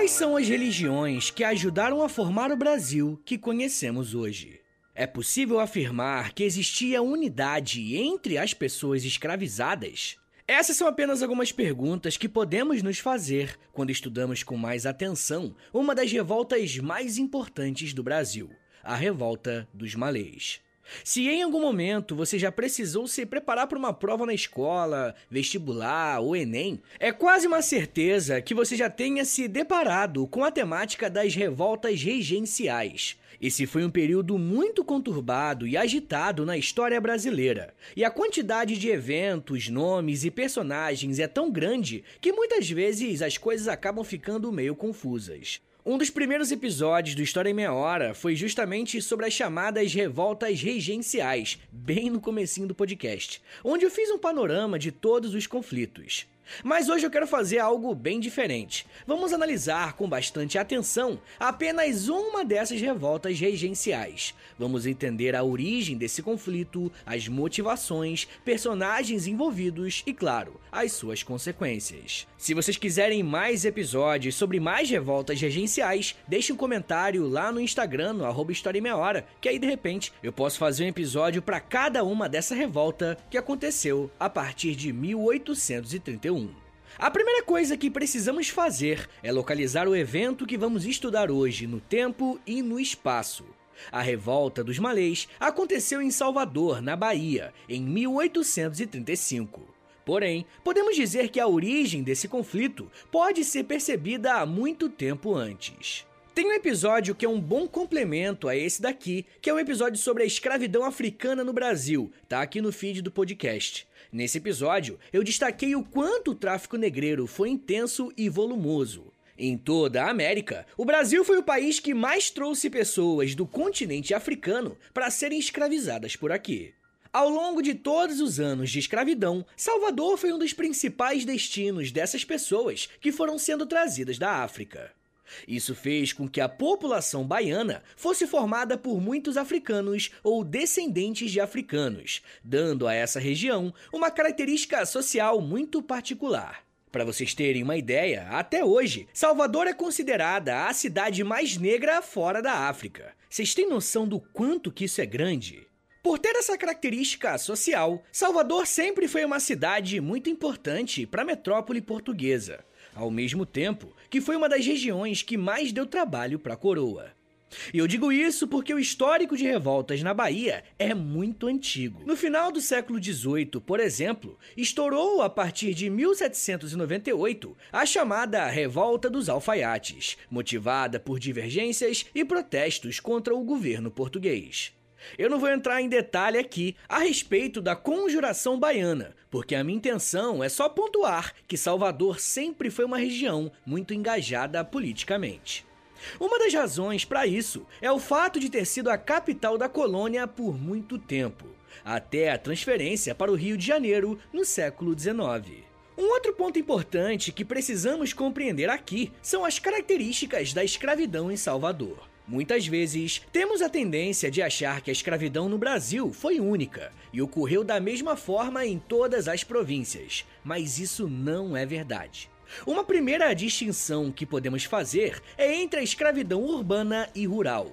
Quais são as religiões que ajudaram a formar o Brasil que conhecemos hoje? É possível afirmar que existia unidade entre as pessoas escravizadas? Essas são apenas algumas perguntas que podemos nos fazer quando estudamos com mais atenção uma das revoltas mais importantes do Brasil, a Revolta dos Malês. Se em algum momento você já precisou se preparar para uma prova na escola, vestibular ou Enem, é quase uma certeza que você já tenha se deparado com a temática das revoltas regenciais. Esse foi um período muito conturbado e agitado na história brasileira. E a quantidade de eventos, nomes e personagens é tão grande que muitas vezes as coisas acabam ficando meio confusas. Um dos primeiros episódios do História em Meia Hora foi justamente sobre as chamadas revoltas regenciais, bem no comecinho do podcast, onde eu fiz um panorama de todos os conflitos. Mas hoje eu quero fazer algo bem diferente. Vamos analisar com bastante atenção apenas uma dessas revoltas regenciais. Vamos entender a origem desse conflito, as motivações, personagens envolvidos e, claro, as suas consequências. Se vocês quiserem mais episódios sobre mais revoltas regenciais, deixe um comentário lá no Instagram, no arroba Hora, que aí de repente eu posso fazer um episódio para cada uma dessa revolta que aconteceu a partir de 1831. A primeira coisa que precisamos fazer é localizar o evento que vamos estudar hoje no tempo e no espaço. A revolta dos malês aconteceu em Salvador, na Bahia, em 1835. Porém, podemos dizer que a origem desse conflito pode ser percebida há muito tempo antes. Tem um episódio que é um bom complemento a esse daqui, que é um episódio sobre a escravidão africana no Brasil, tá aqui no feed do podcast. Nesse episódio, eu destaquei o quanto o tráfico negreiro foi intenso e volumoso. Em toda a América, o Brasil foi o país que mais trouxe pessoas do continente africano para serem escravizadas por aqui. Ao longo de todos os anos de escravidão, Salvador foi um dos principais destinos dessas pessoas que foram sendo trazidas da África. Isso fez com que a população baiana fosse formada por muitos africanos ou descendentes de africanos, dando a essa região uma característica social muito particular. Para vocês terem uma ideia, até hoje, Salvador é considerada a cidade mais negra fora da África. Vocês têm noção do quanto que isso é grande? Por ter essa característica social, Salvador sempre foi uma cidade muito importante para a metrópole portuguesa ao mesmo tempo que foi uma das regiões que mais deu trabalho para a coroa. E eu digo isso porque o histórico de revoltas na Bahia é muito antigo. No final do século XVIII, por exemplo, estourou a partir de 1798 a chamada Revolta dos Alfaiates, motivada por divergências e protestos contra o governo português. Eu não vou entrar em detalhe aqui a respeito da conjuração baiana, porque a minha intenção é só pontuar que Salvador sempre foi uma região muito engajada politicamente. Uma das razões para isso é o fato de ter sido a capital da colônia por muito tempo, até a transferência para o Rio de Janeiro no século XIX. Um outro ponto importante que precisamos compreender aqui são as características da escravidão em Salvador. Muitas vezes, temos a tendência de achar que a escravidão no Brasil foi única e ocorreu da mesma forma em todas as províncias, mas isso não é verdade. Uma primeira distinção que podemos fazer é entre a escravidão urbana e rural.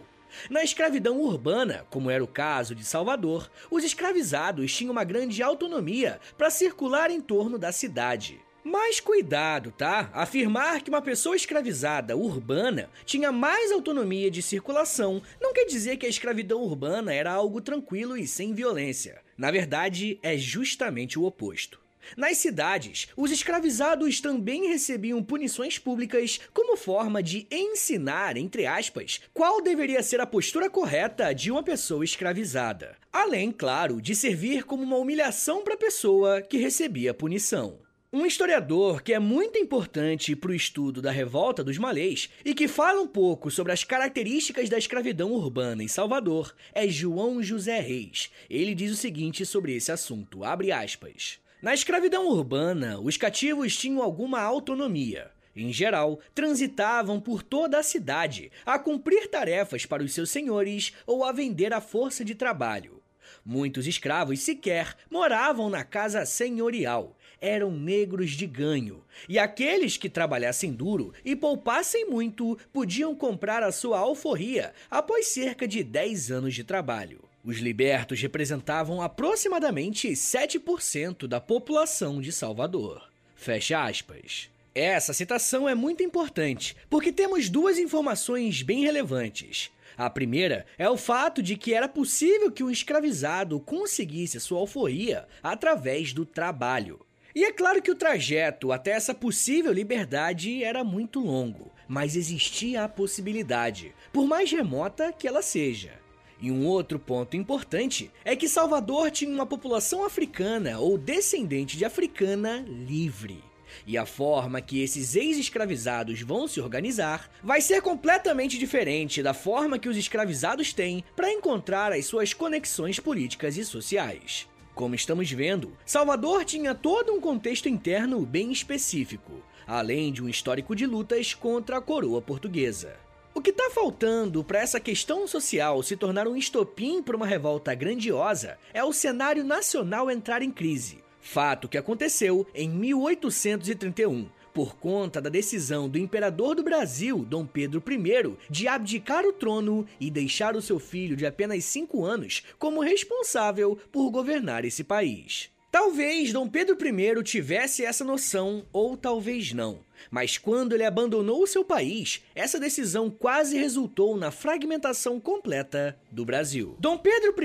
Na escravidão urbana, como era o caso de Salvador, os escravizados tinham uma grande autonomia para circular em torno da cidade. Mas cuidado, tá? Afirmar que uma pessoa escravizada urbana tinha mais autonomia de circulação não quer dizer que a escravidão urbana era algo tranquilo e sem violência. Na verdade, é justamente o oposto. Nas cidades, os escravizados também recebiam punições públicas como forma de ensinar, entre aspas, qual deveria ser a postura correta de uma pessoa escravizada. Além, claro, de servir como uma humilhação para a pessoa que recebia a punição. Um historiador que é muito importante para o estudo da revolta dos malês e que fala um pouco sobre as características da escravidão urbana em Salvador é João José Reis. Ele diz o seguinte sobre esse assunto, abre aspas. Na escravidão urbana, os cativos tinham alguma autonomia. Em geral, transitavam por toda a cidade a cumprir tarefas para os seus senhores ou a vender a força de trabalho. Muitos escravos sequer moravam na casa senhorial. Eram negros de ganho, e aqueles que trabalhassem duro e poupassem muito podiam comprar a sua alforria após cerca de 10 anos de trabalho. Os libertos representavam aproximadamente 7% da população de Salvador. Fecha aspas. Essa citação é muito importante, porque temos duas informações bem relevantes. A primeira é o fato de que era possível que o escravizado conseguisse sua alforria através do trabalho. E é claro que o trajeto até essa possível liberdade era muito longo, mas existia a possibilidade, por mais remota que ela seja. E um outro ponto importante é que Salvador tinha uma população africana ou descendente de africana livre. E a forma que esses ex-escravizados vão se organizar vai ser completamente diferente da forma que os escravizados têm para encontrar as suas conexões políticas e sociais. Como estamos vendo, Salvador tinha todo um contexto interno bem específico, além de um histórico de lutas contra a coroa portuguesa. O que está faltando para essa questão social se tornar um estopim para uma revolta grandiosa é o cenário nacional entrar em crise, Fato que aconteceu em 1831, por conta da decisão do imperador do Brasil, Dom Pedro I, de abdicar o trono e deixar o seu filho de apenas 5 anos como responsável por governar esse país. Talvez Dom Pedro I tivesse essa noção, ou talvez não. Mas quando ele abandonou seu país, essa decisão quase resultou na fragmentação completa do Brasil. Dom Pedro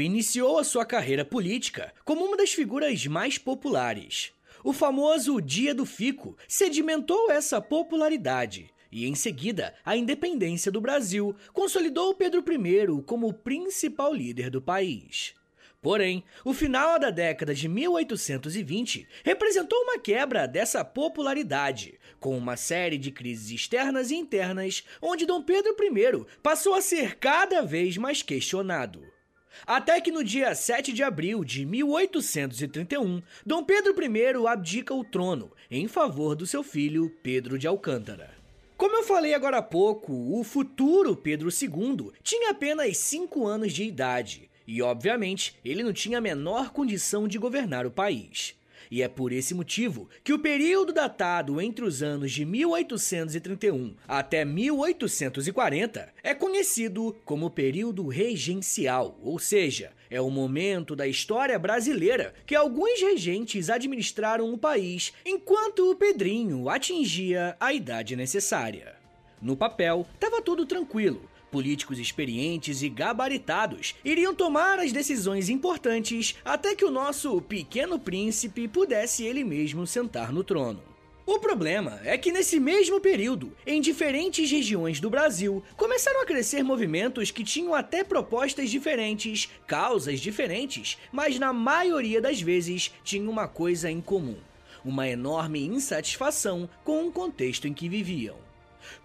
I iniciou a sua carreira política como uma das figuras mais populares. O famoso Dia do Fico sedimentou essa popularidade. E em seguida, a independência do Brasil consolidou Pedro I como o principal líder do país. Porém, o final da década de 1820 representou uma quebra dessa popularidade, com uma série de crises externas e internas, onde Dom Pedro I passou a ser cada vez mais questionado. Até que no dia 7 de abril de 1831, Dom Pedro I abdica o trono em favor do seu filho Pedro de Alcântara. Como eu falei agora há pouco, o futuro Pedro II tinha apenas 5 anos de idade e, obviamente, ele não tinha a menor condição de governar o país. E é por esse motivo que o período datado entre os anos de 1831 até 1840 é conhecido como período regencial, ou seja, é o momento da história brasileira que alguns regentes administraram o país enquanto o Pedrinho atingia a idade necessária. No papel, estava tudo tranquilo, Políticos experientes e gabaritados iriam tomar as decisões importantes até que o nosso pequeno príncipe pudesse ele mesmo sentar no trono. O problema é que nesse mesmo período, em diferentes regiões do Brasil, começaram a crescer movimentos que tinham até propostas diferentes, causas diferentes, mas na maioria das vezes tinham uma coisa em comum: uma enorme insatisfação com o contexto em que viviam.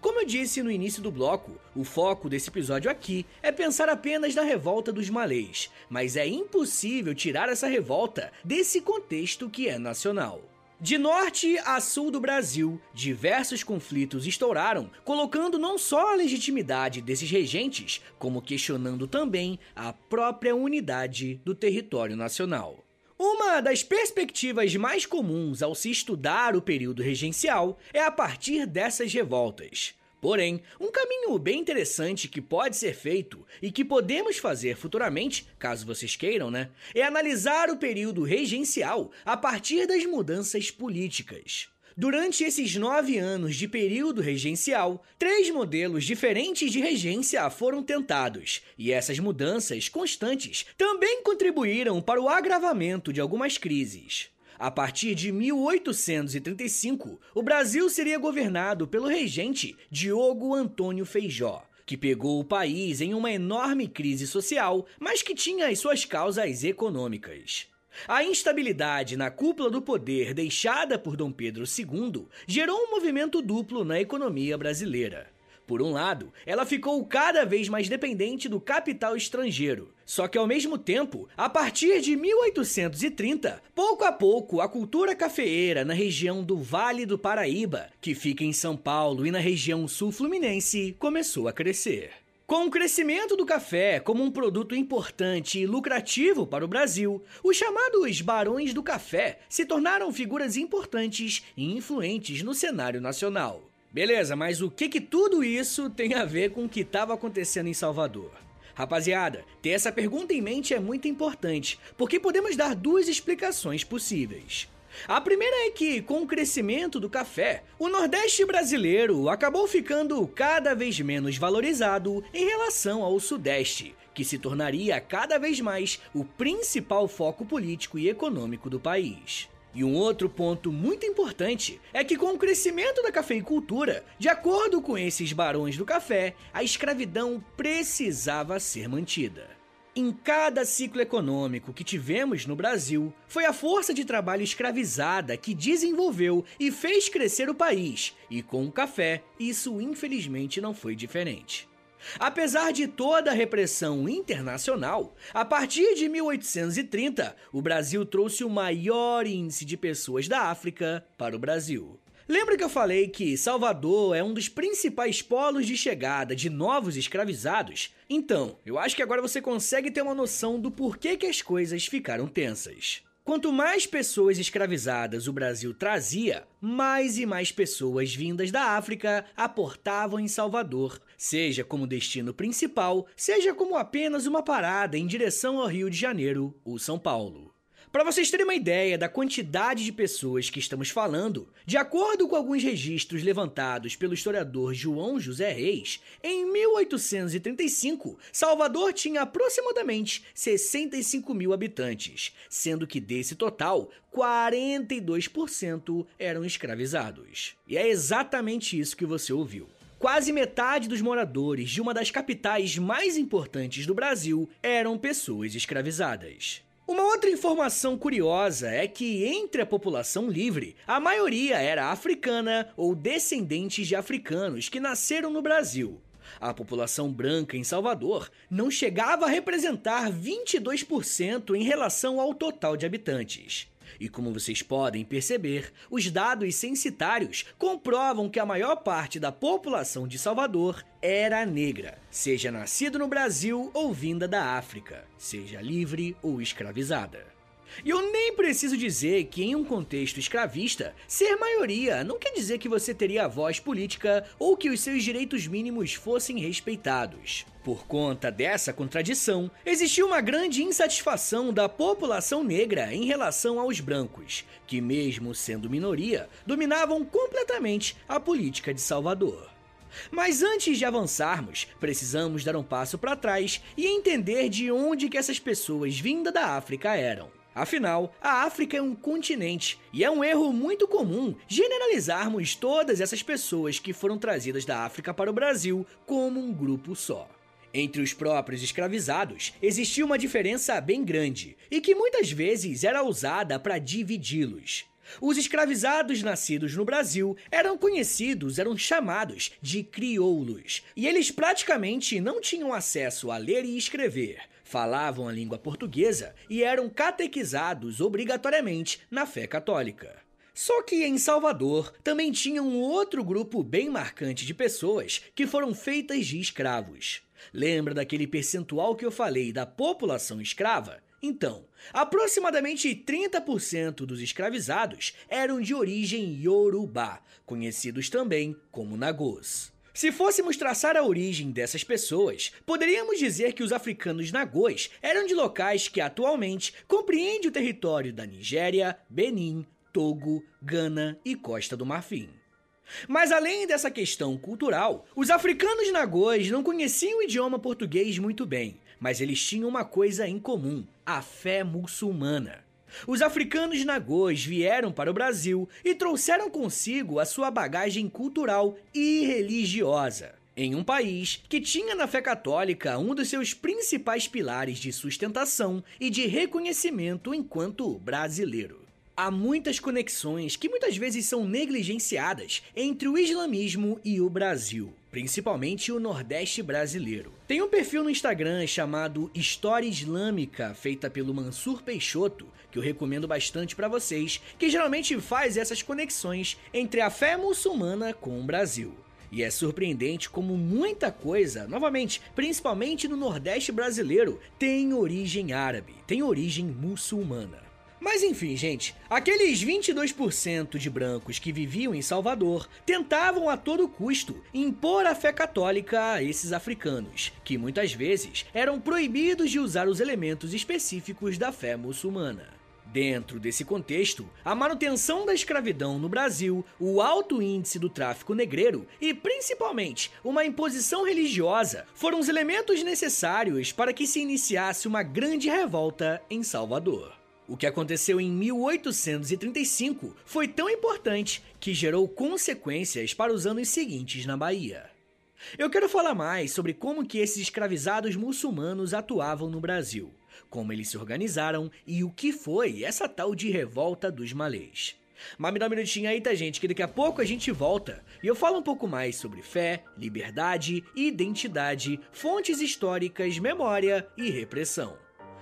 Como eu disse no início do bloco, o foco desse episódio aqui é pensar apenas na revolta dos malês, mas é impossível tirar essa revolta desse contexto que é nacional. De norte a sul do Brasil, diversos conflitos estouraram, colocando não só a legitimidade desses regentes, como questionando também a própria unidade do território nacional. Uma das perspectivas mais comuns ao se estudar o período regencial é a partir dessas revoltas. Porém, um caminho bem interessante que pode ser feito e que podemos fazer futuramente, caso vocês queiram, né, é analisar o período regencial a partir das mudanças políticas. Durante esses nove anos de período regencial, três modelos diferentes de regência foram tentados, e essas mudanças constantes também contribuíram para o agravamento de algumas crises. A partir de 1835, o Brasil seria governado pelo regente Diogo Antônio Feijó, que pegou o país em uma enorme crise social, mas que tinha as suas causas econômicas. A instabilidade na cúpula do poder deixada por Dom Pedro II gerou um movimento duplo na economia brasileira. Por um lado, ela ficou cada vez mais dependente do capital estrangeiro. Só que ao mesmo tempo, a partir de 1830, pouco a pouco a cultura cafeeira na região do Vale do Paraíba, que fica em São Paulo e na região sul-fluminense, começou a crescer. Com o crescimento do café como um produto importante e lucrativo para o Brasil, os chamados barões do café se tornaram figuras importantes e influentes no cenário nacional. Beleza, mas o que, que tudo isso tem a ver com o que estava acontecendo em Salvador? Rapaziada, ter essa pergunta em mente é muito importante, porque podemos dar duas explicações possíveis. A primeira é que, com o crescimento do café, o Nordeste brasileiro acabou ficando cada vez menos valorizado em relação ao Sudeste, que se tornaria cada vez mais o principal foco político e econômico do país. E um outro ponto muito importante é que, com o crescimento da cafeicultura, de acordo com esses barões do café, a escravidão precisava ser mantida. Em cada ciclo econômico que tivemos no Brasil, foi a força de trabalho escravizada que desenvolveu e fez crescer o país, e com o café, isso infelizmente não foi diferente. Apesar de toda a repressão internacional, a partir de 1830, o Brasil trouxe o maior índice de pessoas da África para o Brasil. Lembra que eu falei que Salvador é um dos principais polos de chegada de novos escravizados? Então, eu acho que agora você consegue ter uma noção do porquê que as coisas ficaram tensas. Quanto mais pessoas escravizadas o Brasil trazia, mais e mais pessoas vindas da África aportavam em Salvador, seja como destino principal, seja como apenas uma parada em direção ao Rio de Janeiro ou São Paulo. Para vocês terem uma ideia da quantidade de pessoas que estamos falando, de acordo com alguns registros levantados pelo historiador João José Reis, em 1835, Salvador tinha aproximadamente 65 mil habitantes, sendo que desse total, 42% eram escravizados. E é exatamente isso que você ouviu. Quase metade dos moradores de uma das capitais mais importantes do Brasil eram pessoas escravizadas. Uma outra informação curiosa é que entre a população livre, a maioria era africana ou descendentes de africanos que nasceram no Brasil. A população branca em Salvador não chegava a representar 22% em relação ao total de habitantes. E como vocês podem perceber, os dados censitários comprovam que a maior parte da população de Salvador era negra, seja nascido no Brasil ou vinda da África, seja livre ou escravizada. E eu nem preciso dizer que, em um contexto escravista, ser maioria não quer dizer que você teria voz política ou que os seus direitos mínimos fossem respeitados. Por conta dessa contradição, existiu uma grande insatisfação da população negra em relação aos brancos, que, mesmo sendo minoria, dominavam completamente a política de Salvador. Mas antes de avançarmos, precisamos dar um passo para trás e entender de onde que essas pessoas vindas da África eram. Afinal, a África é um continente e é um erro muito comum generalizarmos todas essas pessoas que foram trazidas da África para o Brasil como um grupo só. Entre os próprios escravizados, existia uma diferença bem grande e que muitas vezes era usada para dividi-los. Os escravizados nascidos no Brasil eram conhecidos, eram chamados de crioulos, e eles praticamente não tinham acesso a ler e escrever, falavam a língua portuguesa e eram catequizados obrigatoriamente na fé católica. Só que em Salvador também tinha um outro grupo bem marcante de pessoas que foram feitas de escravos. Lembra daquele percentual que eu falei da população escrava? Então, aproximadamente 30% dos escravizados eram de origem iorubá, conhecidos também como nagôs. Se fôssemos traçar a origem dessas pessoas, poderíamos dizer que os africanos nagôs eram de locais que atualmente compreendem o território da Nigéria, Benin, Togo, Gana e Costa do Marfim. Mas além dessa questão cultural, os africanos nagôs não conheciam o idioma português muito bem, mas eles tinham uma coisa em comum: a fé muçulmana. Os africanos nagôs vieram para o Brasil e trouxeram consigo a sua bagagem cultural e religiosa. Em um país que tinha na fé católica um dos seus principais pilares de sustentação e de reconhecimento enquanto brasileiro. Há muitas conexões que muitas vezes são negligenciadas entre o islamismo e o Brasil, principalmente o Nordeste brasileiro. Tem um perfil no Instagram chamado História Islâmica, feita pelo Mansur Peixoto, que eu recomendo bastante para vocês, que geralmente faz essas conexões entre a fé muçulmana com o Brasil. E é surpreendente como muita coisa, novamente, principalmente no Nordeste brasileiro, tem origem árabe, tem origem muçulmana. Mas enfim, gente, aqueles 22% de brancos que viviam em Salvador tentavam a todo custo impor a fé católica a esses africanos, que muitas vezes eram proibidos de usar os elementos específicos da fé muçulmana. Dentro desse contexto, a manutenção da escravidão no Brasil, o alto índice do tráfico negreiro e, principalmente, uma imposição religiosa foram os elementos necessários para que se iniciasse uma grande revolta em Salvador. O que aconteceu em 1835 foi tão importante que gerou consequências para os anos seguintes na Bahia. Eu quero falar mais sobre como que esses escravizados muçulmanos atuavam no Brasil, como eles se organizaram e o que foi essa tal de revolta dos malês. Mas me dá um minutinho aí, tá, gente? Que daqui a pouco a gente volta e eu falo um pouco mais sobre fé, liberdade, identidade, fontes históricas, memória e repressão.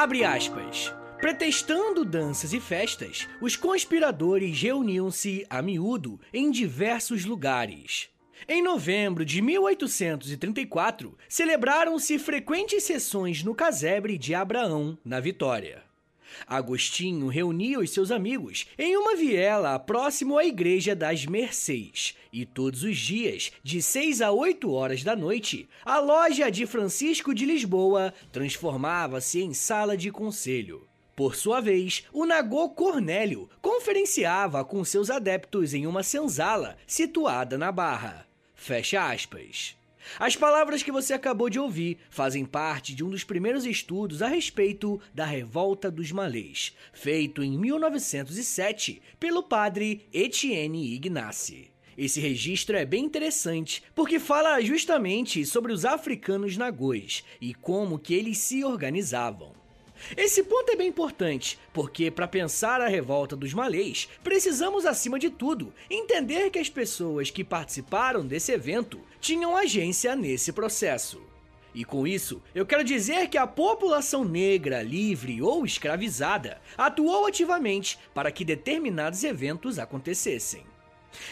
Abre aspas. Pretextando danças e festas, os conspiradores reuniam-se a miúdo em diversos lugares. Em novembro de 1834, celebraram-se frequentes sessões no casebre de Abraão, na Vitória. Agostinho reunia os seus amigos em uma viela próximo à Igreja das Mercês, e todos os dias, de 6 a 8 horas da noite, a loja de Francisco de Lisboa transformava-se em sala de conselho. Por sua vez, o Nagô Cornélio conferenciava com seus adeptos em uma senzala situada na Barra. Fecha aspas. As palavras que você acabou de ouvir fazem parte de um dos primeiros estudos a respeito da Revolta dos Malês, feito em 1907 pelo padre Etienne Ignace. Esse registro é bem interessante, porque fala justamente sobre os africanos nagôs e como que eles se organizavam. Esse ponto é bem importante, porque para pensar a revolta dos malês, precisamos acima de tudo entender que as pessoas que participaram desse evento tinham agência nesse processo. E com isso, eu quero dizer que a população negra, livre ou escravizada atuou ativamente para que determinados eventos acontecessem.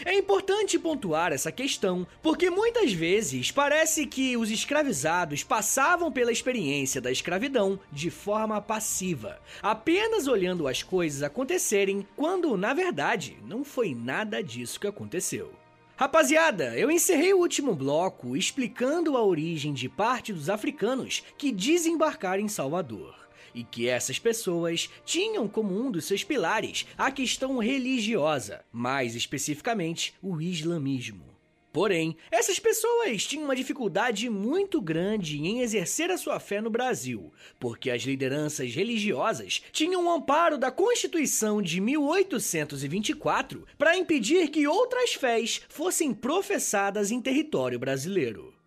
É importante pontuar essa questão, porque muitas vezes parece que os escravizados passavam pela experiência da escravidão de forma passiva, apenas olhando as coisas acontecerem, quando na verdade não foi nada disso que aconteceu. Rapaziada, eu encerrei o último bloco explicando a origem de parte dos africanos que desembarcaram em Salvador e que essas pessoas tinham como um dos seus pilares a questão religiosa, mais especificamente o islamismo. Porém, essas pessoas tinham uma dificuldade muito grande em exercer a sua fé no Brasil, porque as lideranças religiosas tinham o amparo da Constituição de 1824 para impedir que outras fés fossem professadas em território brasileiro.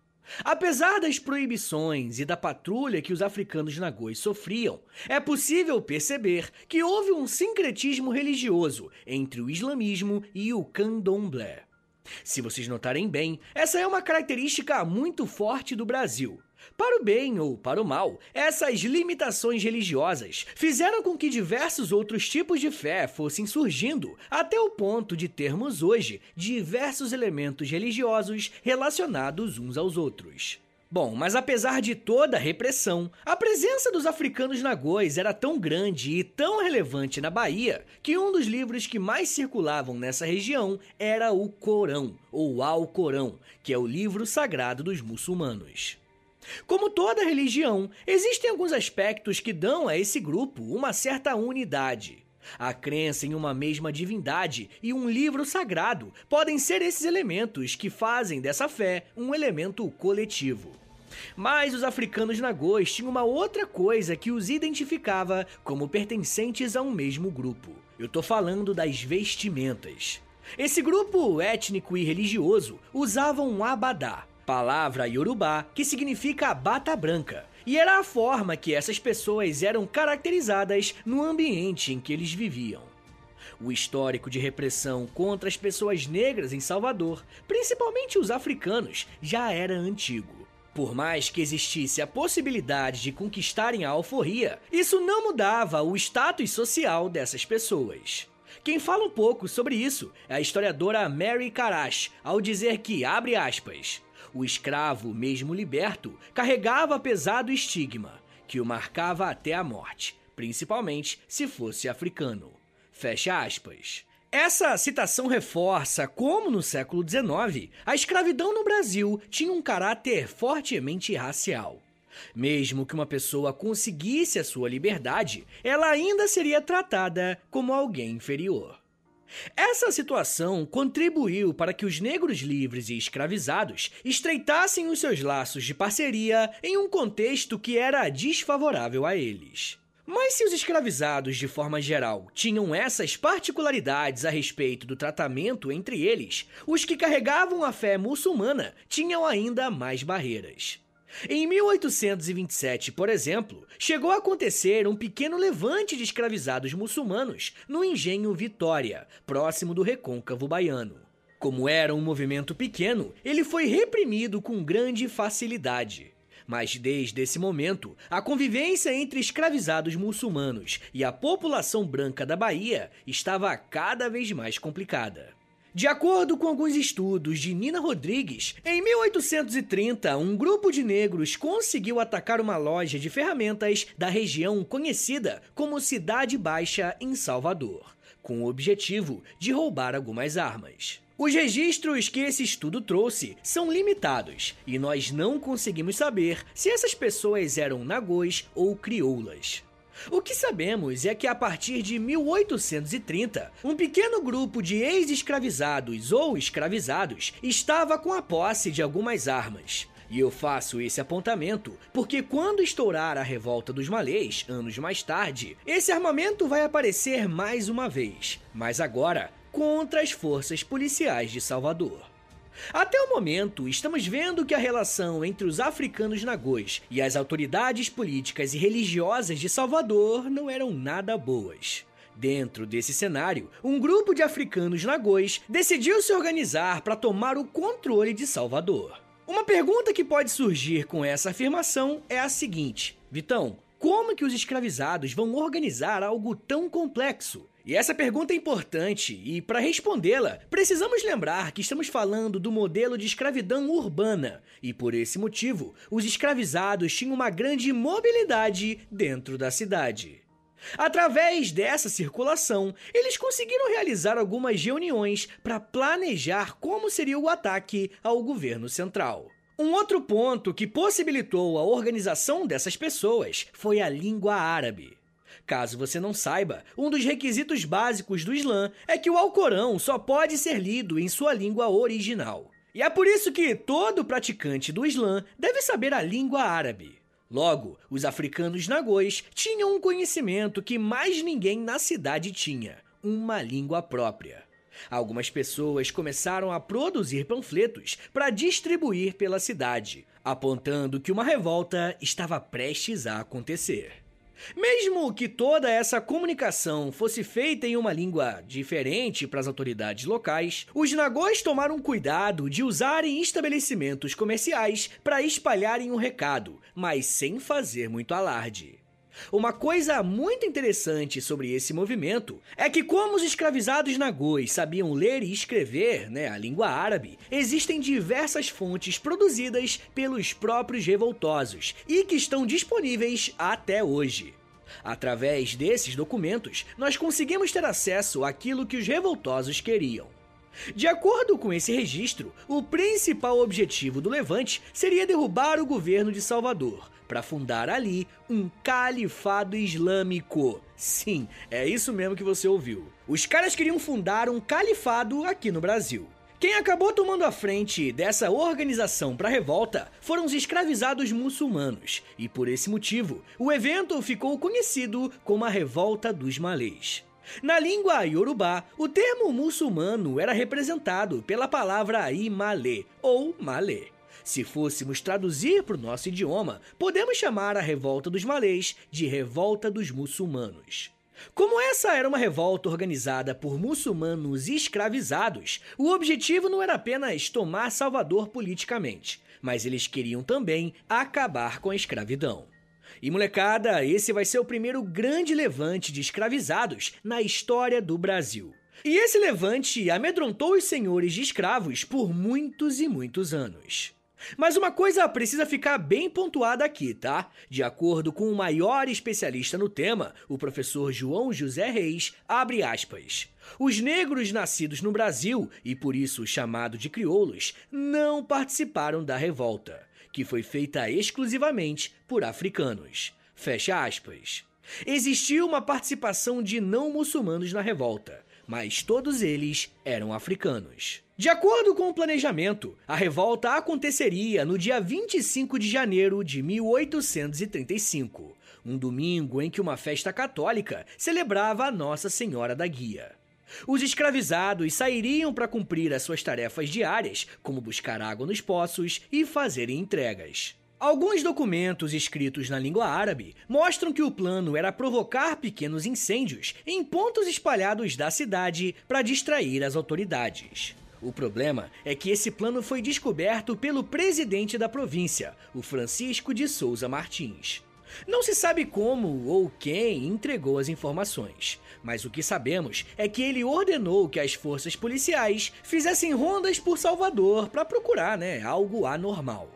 Apesar das proibições e da patrulha que os africanos nagôs sofriam, é possível perceber que houve um sincretismo religioso entre o islamismo e o candomblé. Se vocês notarem bem, essa é uma característica muito forte do Brasil. Para o bem ou para o mal, essas limitações religiosas fizeram com que diversos outros tipos de fé fossem surgindo, até o ponto de termos hoje diversos elementos religiosos relacionados uns aos outros. Bom, mas apesar de toda a repressão, a presença dos africanos nagôs era tão grande e tão relevante na Bahia que um dos livros que mais circulavam nessa região era o Corão, ou Alcorão, que é o livro sagrado dos muçulmanos. Como toda religião, existem alguns aspectos que dão a esse grupo uma certa unidade. A crença em uma mesma divindade e um livro sagrado podem ser esses elementos que fazem dessa fé um elemento coletivo. Mas os africanos nagôs tinham uma outra coisa que os identificava como pertencentes a um mesmo grupo. Eu tô falando das vestimentas. Esse grupo étnico e religioso usava um abadá, palavra iorubá que significa bata branca, e era a forma que essas pessoas eram caracterizadas no ambiente em que eles viviam. O histórico de repressão contra as pessoas negras em Salvador, principalmente os africanos, já era antigo. Por mais que existisse a possibilidade de conquistarem a alforria, isso não mudava o status social dessas pessoas. Quem fala um pouco sobre isso é a historiadora Mary Karash, ao dizer que, abre aspas, o escravo, mesmo liberto, carregava pesado estigma, que o marcava até a morte, principalmente se fosse africano. Fecha aspas. Essa citação reforça como, no século XIX, a escravidão no Brasil tinha um caráter fortemente racial. Mesmo que uma pessoa conseguisse a sua liberdade, ela ainda seria tratada como alguém inferior. Essa situação contribuiu para que os negros livres e escravizados estreitassem os seus laços de parceria em um contexto que era desfavorável a eles. Mas se os escravizados, de forma geral, tinham essas particularidades a respeito do tratamento entre eles, os que carregavam a fé muçulmana tinham ainda mais barreiras. Em 1827, por exemplo, chegou a acontecer um pequeno levante de escravizados muçulmanos no engenho Vitória, próximo do recôncavo baiano. Como era um movimento pequeno, ele foi reprimido com grande facilidade. Mas desde esse momento, a convivência entre escravizados muçulmanos e a população branca da Bahia estava cada vez mais complicada. De acordo com alguns estudos de Nina Rodrigues, em 1830, um grupo de negros conseguiu atacar uma loja de ferramentas da região conhecida como Cidade Baixa, em Salvador, com o objetivo de roubar algumas armas. Os registros que esse estudo trouxe são limitados e nós não conseguimos saber se essas pessoas eram nagôs ou crioulas. O que sabemos é que a partir de 1830, um pequeno grupo de ex-escravizados ou escravizados estava com a posse de algumas armas. E eu faço esse apontamento porque quando estourar a revolta dos malês, anos mais tarde, esse armamento vai aparecer mais uma vez, mas agora contra as forças policiais de Salvador. Até o momento, estamos vendo que a relação entre os africanos nagôs e as autoridades políticas e religiosas de Salvador não eram nada boas. Dentro desse cenário, um grupo de africanos nagôs decidiu se organizar para tomar o controle de Salvador. Uma pergunta que pode surgir com essa afirmação é a seguinte: Vitão, como que os escravizados vão organizar algo tão complexo? E essa pergunta é importante, e para respondê-la, precisamos lembrar que estamos falando do modelo de escravidão urbana, e por esse motivo, os escravizados tinham uma grande mobilidade dentro da cidade. Através dessa circulação, eles conseguiram realizar algumas reuniões para planejar como seria o ataque ao governo central. Um outro ponto que possibilitou a organização dessas pessoas foi a língua árabe. Caso você não saiba, um dos requisitos básicos do Islã é que o Alcorão só pode ser lido em sua língua original. E é por isso que todo praticante do Islã deve saber a língua árabe. Logo, os africanos nagôs tinham um conhecimento que mais ninguém na cidade tinha: uma língua própria. Algumas pessoas começaram a produzir panfletos para distribuir pela cidade, apontando que uma revolta estava prestes a acontecer. Mesmo que toda essa comunicação fosse feita em uma língua diferente para as autoridades locais, os nagôs tomaram cuidado de usarem estabelecimentos comerciais para espalharem o recado, mas sem fazer muito alarde. Uma coisa muito interessante sobre esse movimento é que, como os escravizados nagôs sabiam ler e escrever, né, a língua árabe, existem diversas fontes produzidas pelos próprios revoltosos e que estão disponíveis até hoje. Através desses documentos, nós conseguimos ter acesso àquilo que os revoltosos queriam. De acordo com esse registro, o principal objetivo do levante seria derrubar o governo de Salvador, para fundar ali um califado islâmico. Sim, é isso mesmo que você ouviu. Os caras queriam fundar um califado aqui no Brasil. Quem acabou tomando a frente dessa organização para a revolta foram os escravizados muçulmanos, e por esse motivo, o evento ficou conhecido como a Revolta dos Malês. Na língua iorubá, o termo muçulmano era representado pela palavra imalê ou malê. Se fôssemos traduzir para o nosso idioma, podemos chamar a revolta dos malês de revolta dos muçulmanos. Como essa era uma revolta organizada por muçulmanos escravizados, o objetivo não era apenas tomar Salvador politicamente, mas eles queriam também acabar com a escravidão. E molecada, esse vai ser o primeiro grande levante de escravizados na história do Brasil. E esse levante amedrontou os senhores de escravos por muitos e muitos anos. Mas uma coisa precisa ficar bem pontuada aqui, tá? De acordo com o maior especialista no tema, o professor João José Reis, abre aspas. Os negros nascidos no Brasil, e por isso chamado de crioulos, não participaram da revolta, que foi feita exclusivamente por africanos. Fecha aspas. Existiu uma participação de não muçulmanos na revolta, mas todos eles eram africanos. De acordo com o planejamento, a revolta aconteceria no dia 25 de janeiro de 1835, um domingo em que uma festa católica celebrava a Nossa Senhora da Guia. Os escravizados sairiam para cumprir as suas tarefas diárias, como buscar água nos poços e fazerem entregas. Alguns documentos escritos na língua árabe mostram que o plano era provocar pequenos incêndios em pontos espalhados da cidade para distrair as autoridades. O problema é que esse plano foi descoberto pelo presidente da província, o Francisco de Souza Martins. Não se sabe como ou quem entregou as informações, mas o que sabemos é que ele ordenou que as forças policiais fizessem rondas por Salvador para procurar né, algo anormal.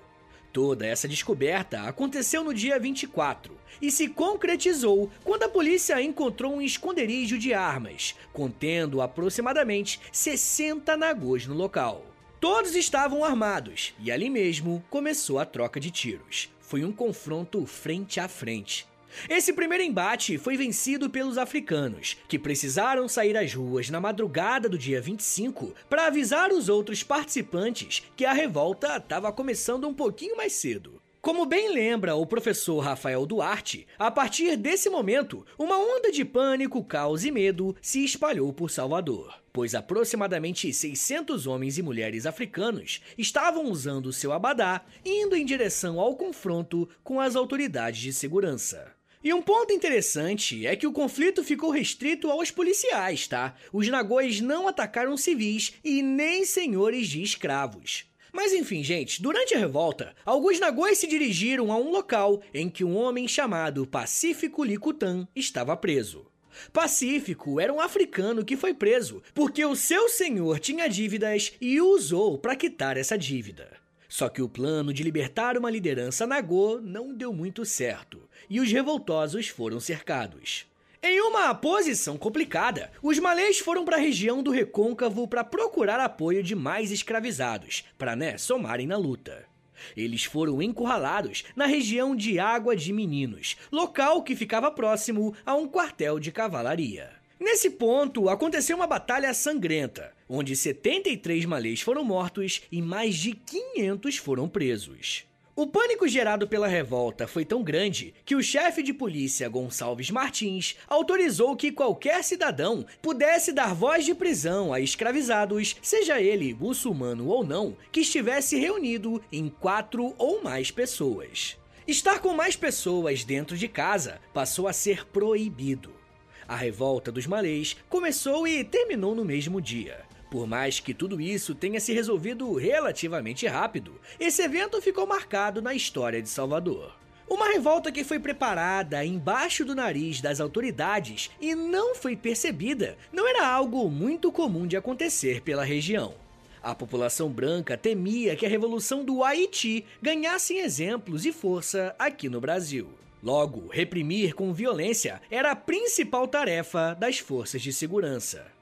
Toda essa descoberta aconteceu no dia 24 e se concretizou quando a polícia encontrou um esconderijo de armas, contendo aproximadamente 60 nagôs no local. Todos estavam armados e ali mesmo começou a troca de tiros. Foi um confronto frente a frente. Esse primeiro embate foi vencido pelos africanos, que precisaram sair às ruas na madrugada do dia 25 para avisar os outros participantes que a revolta estava começando um pouquinho mais cedo. Como bem lembra o professor Rafael Duarte, a partir desse momento, uma onda de pânico, caos e medo se espalhou por Salvador, pois aproximadamente 600 homens e mulheres africanos estavam usando seu abadá, indo em direção ao confronto com as autoridades de segurança. E um ponto interessante é que o conflito ficou restrito aos policiais, tá? Os nagôs não atacaram civis e nem senhores de escravos. Mas enfim, gente, durante a revolta, alguns nagôs se dirigiram a um local em que um homem chamado Pacífico Licutan estava preso. Pacífico era um africano que foi preso porque o seu senhor tinha dívidas e o usou para quitar essa dívida. Só que o plano de libertar uma liderança Nagô não deu muito certo, e os revoltosos foram cercados. Em uma posição complicada, os malês foram para a região do Recôncavo para procurar apoio de mais escravizados, para né, somarem na luta. Eles foram encurralados na região de Água de Meninos, local que ficava próximo a um quartel de cavalaria. Nesse ponto, aconteceu uma batalha sangrenta, onde 73 malês foram mortos e mais de 500 foram presos. O pânico gerado pela revolta foi tão grande que o chefe de polícia Gonçalves Martins autorizou que qualquer cidadão pudesse dar voz de prisão a escravizados, seja ele muçulmano ou não, que estivesse reunido em quatro ou mais pessoas. Estar com mais pessoas dentro de casa passou a ser proibido. A revolta dos malês começou e terminou no mesmo dia. Por mais que tudo isso tenha se resolvido relativamente rápido, esse evento ficou marcado na história de Salvador. Uma revolta que foi preparada embaixo do nariz das autoridades e não foi percebida não era algo muito comum de acontecer pela região. A população branca temia que a revolução do Haiti ganhasse exemplos e força aqui no Brasil. Logo, reprimir com violência era a principal tarefa das forças de segurança.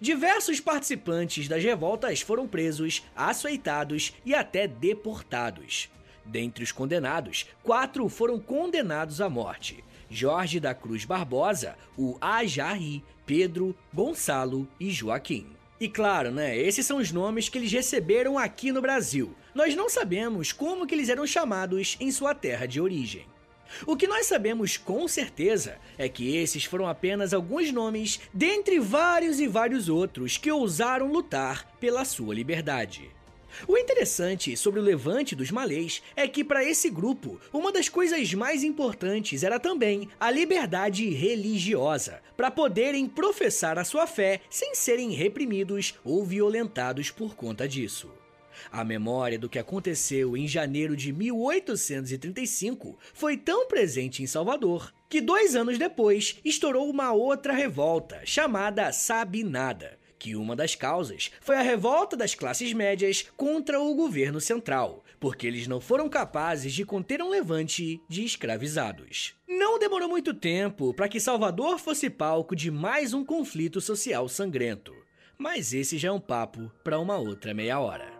Diversos participantes das revoltas foram presos, açoitados e até deportados. Dentre os condenados, quatro foram condenados à morte: Jorge da Cruz Barbosa, o Ajarri, Pedro, Gonçalo e Joaquim. E claro, né, esses são os nomes que eles receberam aqui no Brasil. Nós não sabemos como que eles eram chamados em sua terra de origem. O que nós sabemos com certeza é que esses foram apenas alguns nomes dentre vários e vários outros que ousaram lutar pela sua liberdade. O interessante sobre o levante dos malês é que, para esse grupo, uma das coisas mais importantes era também a liberdade religiosa, para poderem professar a sua fé sem serem reprimidos ou violentados por conta disso. A memória do que aconteceu em janeiro de 1835 foi tão presente em Salvador que dois anos depois estourou uma outra revolta chamada Sabinada, que uma das causas foi a revolta das classes médias contra o governo central, porque eles não foram capazes de conter um levante de escravizados. Não demorou muito tempo para que Salvador fosse palco de mais um conflito social sangrento, mas esse já é um papo para uma outra meia hora.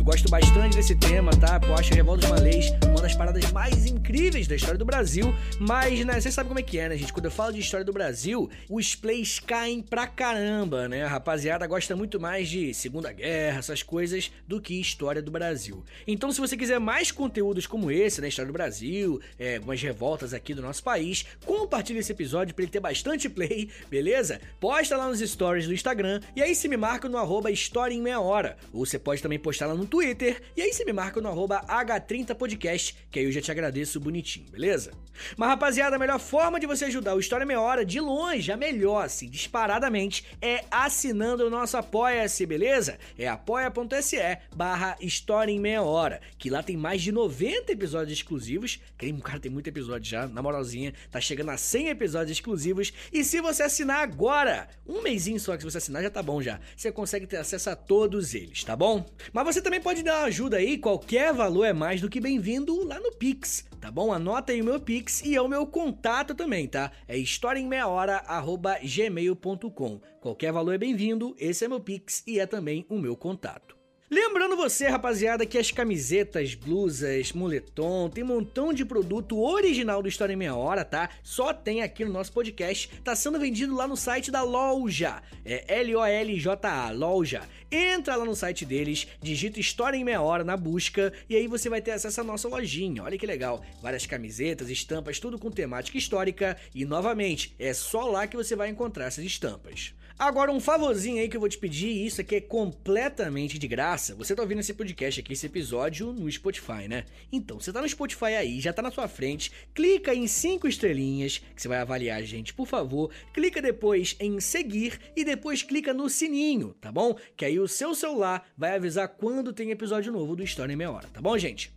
Eu gosto bastante desse tema, tá? Eu acho Revolta dos Malês uma das paradas mais incríveis da história do Brasil. Mas, né, você sabe como é que é, né, gente? Quando eu falo de história do Brasil, os plays caem pra caramba, né? A rapaziada gosta muito mais de Segunda Guerra, essas coisas, do que história do Brasil. Então, se você quiser mais conteúdos como esse, né? História do Brasil, é, algumas revoltas aqui do nosso país, compartilhe esse episódio pra ele ter bastante play, beleza? Posta lá nos stories do Instagram e aí se me marca no arroba História em Meia Hora. Ou você pode também postar lá no Twitter, e aí você me marca no arroba H30podcast, que aí eu já te agradeço bonitinho, beleza? Mas rapaziada, a melhor forma de você ajudar o História Meia Hora, de longe, a melhor, assim, disparadamente, é assinando o nosso Apoia-se, beleza? É apoia.se barra História em Meia Hora, que lá tem mais de 90 episódios exclusivos, que cara tem muito episódio já, na moralzinha, tá chegando a 100 episódios exclusivos, e se você assinar agora, um mêsinho só que você assinar já tá bom já, você consegue ter acesso a todos eles, tá bom? Mas você também pode dar ajuda aí, qualquer valor é mais do que bem-vindo lá no Pix, tá bom? Anota aí o meu Pix e é o meu contato também, tá? É historiaemmeiahora@gmail.com. Qualquer valor é bem-vindo, esse é meu Pix e é também o meu contato. Lembrando você, rapaziada, que as camisetas, blusas, moletom, tem um montão de produto original do História em Meia Hora, tá? Só tem aqui no nosso podcast. Tá sendo vendido lá no site da loja. É L-O-L-J-A, loja. Entra lá no site deles, digita História em Meia Hora na busca e aí você vai ter acesso à nossa lojinha. Olha que legal. Várias camisetas, estampas, tudo com temática histórica. E novamente, é só lá que você vai encontrar essas estampas. Agora, um favorzinho aí que eu vou te pedir, isso aqui é completamente de graça. Você tá ouvindo esse podcast aqui, esse episódio no Spotify, né? Então, você tá no Spotify aí, já tá na sua frente, clica em cinco estrelinhas, que você vai avaliar a gente, por favor. Clica depois em seguir e depois clica no sininho, tá bom? Que aí o seu celular vai avisar quando tem episódio novo do História em Meia Hora, tá bom, gente?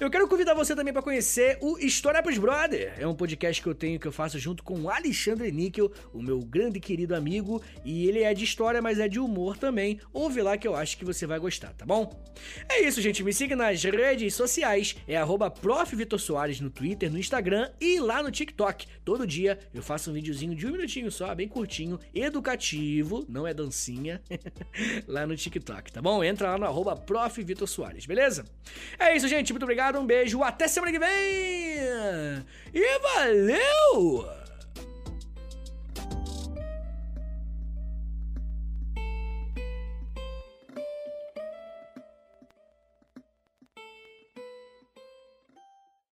Eu quero convidar você também para conhecer o História pros Brother. É um podcast que eu tenho que eu faço junto com o Alexandre Níquel, o meu grande querido amigo, e ele é de história, mas é de humor também. Ouve lá que eu acho que você vai gostar, tá bom? É isso, gente. Me siga nas redes sociais, é @profvitorsoares no Twitter, no Instagram e lá no TikTok. Todo dia eu faço um videozinho de um minutinho só, bem curtinho, educativo, não é dancinha, lá no TikTok, tá bom? Entra lá no arroba beleza? É isso, gente. Muito obrigado, um beijo, até semana que vem! E valeu!